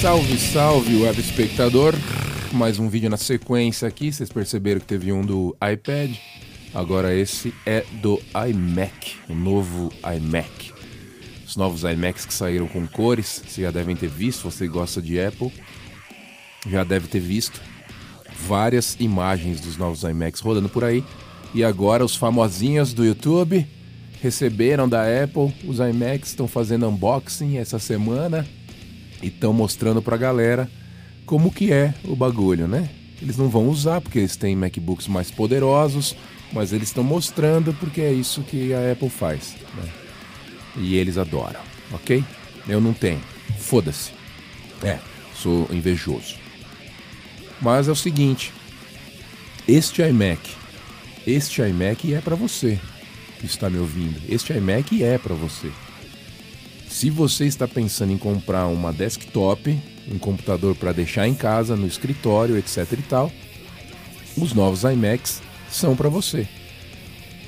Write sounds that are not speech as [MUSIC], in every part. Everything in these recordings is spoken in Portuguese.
Salve, salve, web espectador. Mais um vídeo na sequência aqui. Vocês perceberam que teve um do iPad. Agora esse é do iMac, o novo iMac. Os novos iMacs que saíram com cores, vocês já devem ter visto, você gosta de Apple, já deve ter visto várias imagens dos novos iMacs rodando por aí. E agora os famosinhos do YouTube receberam da Apple, os iMacs estão fazendo unboxing essa semana e estão mostrando pra galera como que é o bagulho, né? Eles não vão usar porque eles têm MacBooks mais poderosos, mas eles estão mostrando porque é isso que a Apple faz. Né? E eles adoram, ok? Eu não tenho. Foda-se. É, sou invejoso. Mas é o seguinte: este iMac, este iMac é para você que está me ouvindo. Este iMac é para você. Se você está pensando em comprar uma desktop, um computador para deixar em casa, no escritório, etc e tal, os novos iMacs são para você.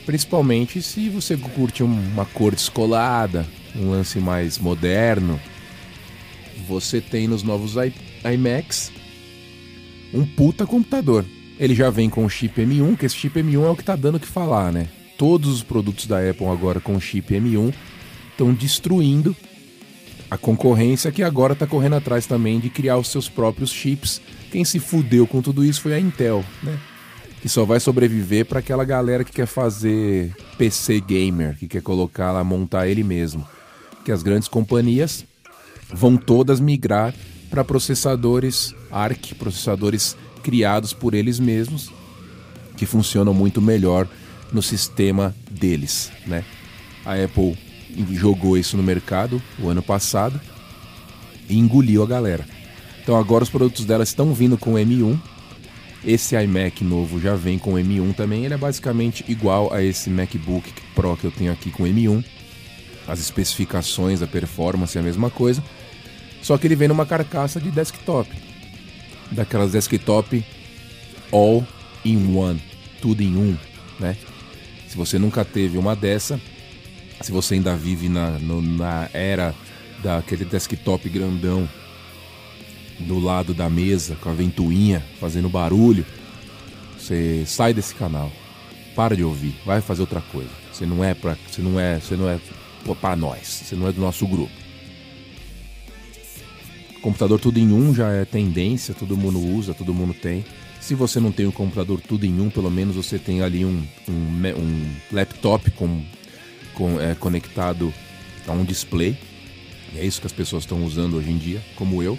Principalmente se você curte uma cor descolada, um lance mais moderno, você tem nos novos iMacs um puta computador. Ele já vem com o chip M1, que esse chip M1 é o que tá dando o que falar, né? Todos os produtos da Apple agora com chip M1 estão destruindo a concorrência que agora está correndo atrás também de criar os seus próprios chips. Quem se fudeu com tudo isso foi a Intel, né? Que só vai sobreviver para aquela galera que quer fazer PC gamer, que quer colocar lá, montar ele mesmo. Que as grandes companhias vão todas migrar para processadores ARC, processadores criados por eles mesmos, que funcionam muito melhor no sistema deles, né? A Apple jogou isso no mercado o ano passado e engoliu a galera. Então agora os produtos dela estão vindo com M1. Esse iMac novo já vem com M1 também. Ele é basicamente igual a esse MacBook Pro que eu tenho aqui com M1. As especificações, a performance é a mesma coisa. Só que ele vem numa carcaça de desktop. Daquelas desktop all in one, tudo em um, né? Se você nunca teve uma dessa, se você ainda vive na, no, na era daquele desktop grandão do lado da mesa com a ventoinha fazendo barulho, você sai desse canal. Para de ouvir, vai fazer outra coisa. Você não é para, você não é, você não é para nós, você não é do nosso grupo. Computador tudo em um já é tendência, todo mundo usa, todo mundo tem. Se você não tem o um computador tudo em um, pelo menos você tem ali um, um, um laptop com com, é, conectado a um display. E é isso que as pessoas estão usando hoje em dia, como eu.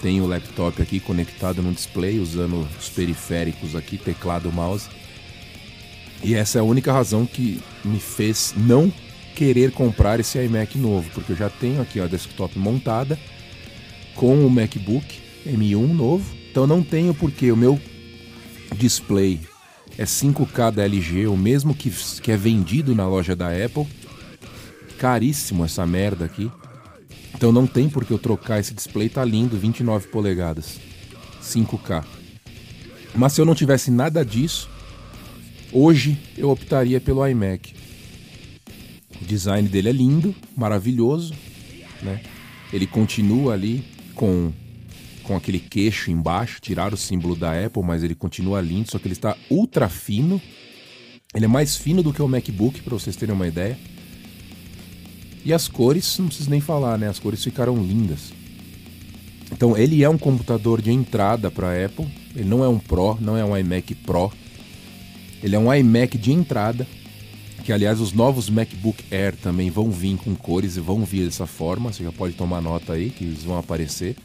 Tenho o laptop aqui conectado num display, usando os periféricos aqui, teclado, mouse. E essa é a única razão que me fez não querer comprar esse iMac novo, porque eu já tenho aqui a desktop montada com o MacBook M1 novo. Então não tenho porque o meu display é 5K da LG, o mesmo que, que é vendido na loja da Apple. Caríssimo essa merda aqui. Então não tem por que eu trocar esse display, tá lindo, 29 polegadas. 5K. Mas se eu não tivesse nada disso, hoje eu optaria pelo iMac. O design dele é lindo, maravilhoso, né? Ele continua ali com com aquele queixo embaixo, tiraram o símbolo da Apple, mas ele continua lindo, só que ele está ultra fino. Ele é mais fino do que o MacBook, para vocês terem uma ideia. E as cores, não preciso nem falar, né? As cores ficaram lindas. Então, ele é um computador de entrada para a Apple. Ele não é um Pro, não é um iMac Pro. Ele é um iMac de entrada. Que, aliás, os novos MacBook Air também vão vir com cores e vão vir dessa forma. Você já pode tomar nota aí que eles vão aparecer.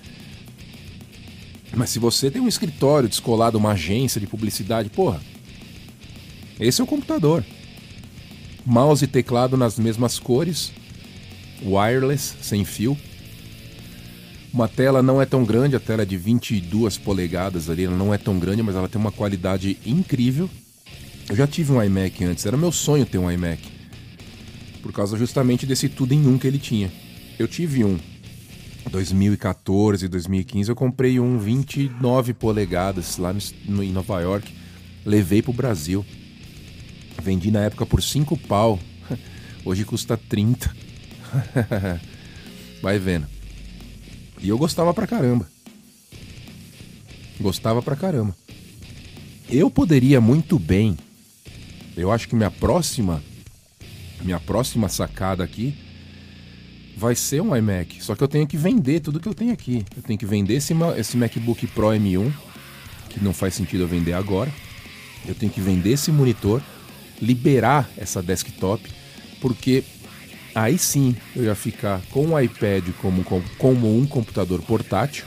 Mas se você tem um escritório descolado, uma agência de publicidade, porra, esse é o computador. Mouse e teclado nas mesmas cores, wireless, sem fio. Uma tela não é tão grande, a tela é de 22 polegadas ali, ela não é tão grande, mas ela tem uma qualidade incrível. Eu já tive um iMac antes, era meu sonho ter um iMac. Por causa justamente desse tudo em um que ele tinha. Eu tive um 2014, 2015, eu comprei um 29 polegadas lá no, em Nova York. Levei pro Brasil. Vendi na época por 5 pau. [LAUGHS] Hoje custa 30. [LAUGHS] Vai vendo. E eu gostava pra caramba. Gostava pra caramba. Eu poderia muito bem. Eu acho que minha próxima minha próxima sacada aqui vai ser um iMac. Só que eu tenho que vender tudo que eu tenho aqui. Eu tenho que vender esse, esse MacBook Pro M1, que não faz sentido eu vender agora. Eu tenho que vender esse monitor, liberar essa desktop, porque aí sim eu ia ficar com o iPad como, como um computador portátil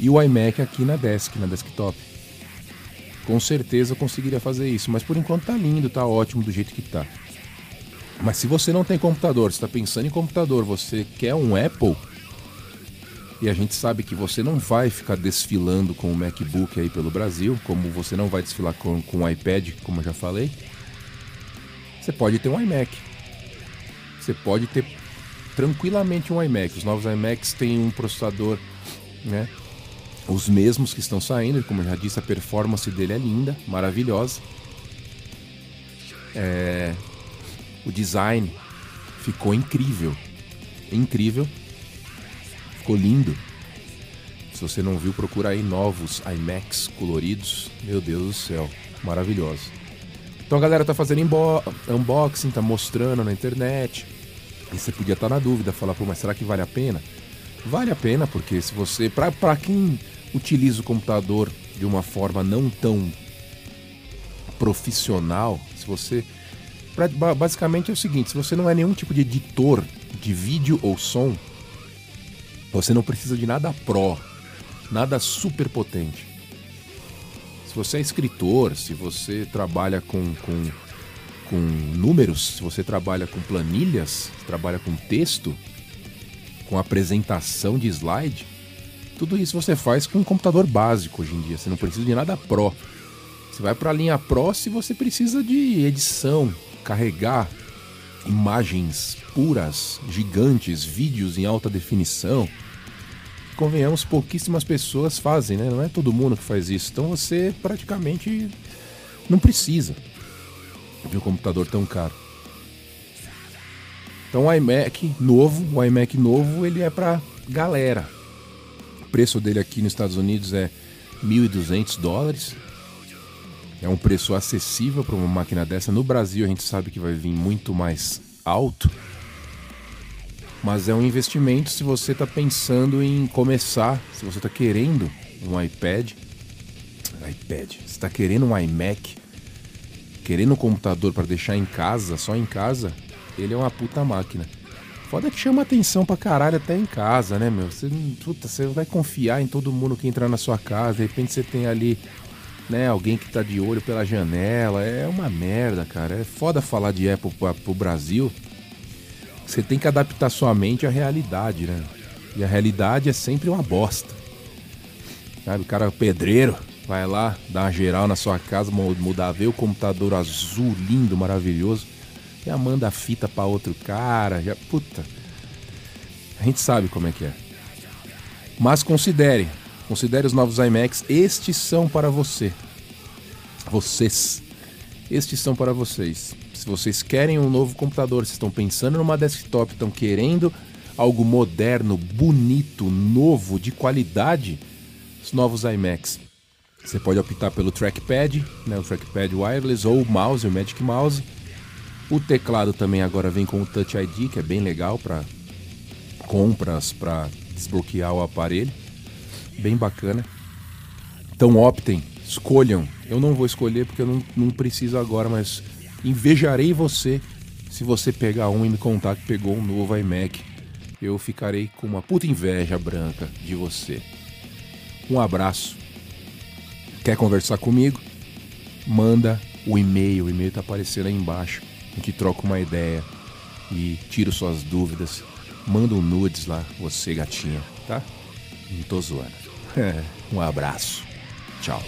e o iMac aqui na desk, na desktop. Com certeza eu conseguiria fazer isso, mas por enquanto tá lindo, tá ótimo do jeito que tá. Mas se você não tem computador, está pensando em computador, você quer um Apple, e a gente sabe que você não vai ficar desfilando com o MacBook aí pelo Brasil, como você não vai desfilar com, com o iPad, como eu já falei, você pode ter um iMac. Você pode ter tranquilamente um iMac. Os novos iMacs têm um processador, né? Os mesmos que estão saindo, como eu já disse, a performance dele é linda, maravilhosa. É, o design ficou incrível. Incrível. Ficou lindo. Se você não viu, procura aí novos iMacs coloridos. Meu Deus do céu, maravilhoso. Então a galera tá fazendo unboxing, tá mostrando na internet. E você podia estar tá na dúvida, falar, pô, mas será que vale a pena? Vale a pena, porque se você. Para quem utiliza o computador de uma forma não tão profissional, se você basicamente é o seguinte: se você não é nenhum tipo de editor de vídeo ou som, você não precisa de nada pro, nada super potente. Se você é escritor, se você trabalha com, com, com números, se você trabalha com planilhas, trabalha com texto, com apresentação de slide, tudo isso você faz com um computador básico hoje em dia. Você não precisa de nada pro. Você vai para a linha Pro se você precisa de edição, carregar imagens puras, gigantes, vídeos em alta definição. Convenhamos, pouquíssimas pessoas fazem, né? Não é todo mundo que faz isso. Então você praticamente não precisa de um computador tão caro. Então o iMac novo, o iMac novo, ele é para galera. O preço dele aqui nos Estados Unidos é 1.200 dólares. É um preço acessível para uma máquina dessa. No Brasil a gente sabe que vai vir muito mais alto. Mas é um investimento se você está pensando em começar, se você está querendo um iPad, iPad, está querendo um iMac, querendo um computador para deixar em casa, só em casa, ele é uma puta máquina. Foda que chama atenção pra caralho até em casa, né, meu? Você, puta, você vai confiar em todo mundo que entrar na sua casa, de repente você tem ali né? Alguém que tá de olho pela janela. É uma merda, cara. É foda falar de Apple pra, pro Brasil. Você tem que adaptar sua mente à realidade, né? E a realidade é sempre uma bosta. Sabe, o cara pedreiro vai lá, dá uma geral na sua casa, mudar, ver o computador azul, lindo, maravilhoso. Já manda a fita pra outro cara. Já, puta. A gente sabe como é que é. Mas considere, Considere os novos iMacs, estes são para você. Vocês. Estes são para vocês. Se vocês querem um novo computador, se estão pensando numa desktop, estão querendo algo moderno, bonito, novo, de qualidade, os novos iMacs. Você pode optar pelo trackpad, né, o trackpad wireless ou o mouse, o Magic Mouse. O teclado também agora vem com o Touch ID, que é bem legal para compras, para desbloquear o aparelho bem bacana. Então optem, escolham. Eu não vou escolher porque eu não, não preciso agora, mas invejarei você se você pegar um e me contar que pegou um novo iMac. Eu ficarei com uma puta inveja branca de você. Um abraço. Quer conversar comigo? Manda o e-mail, o e-mail tá aparecendo aí embaixo. A gente troca uma ideia e tira suas dúvidas. Manda um nudes lá, você gatinha, tá? Não tô zoando. É. um abraço. Tchau.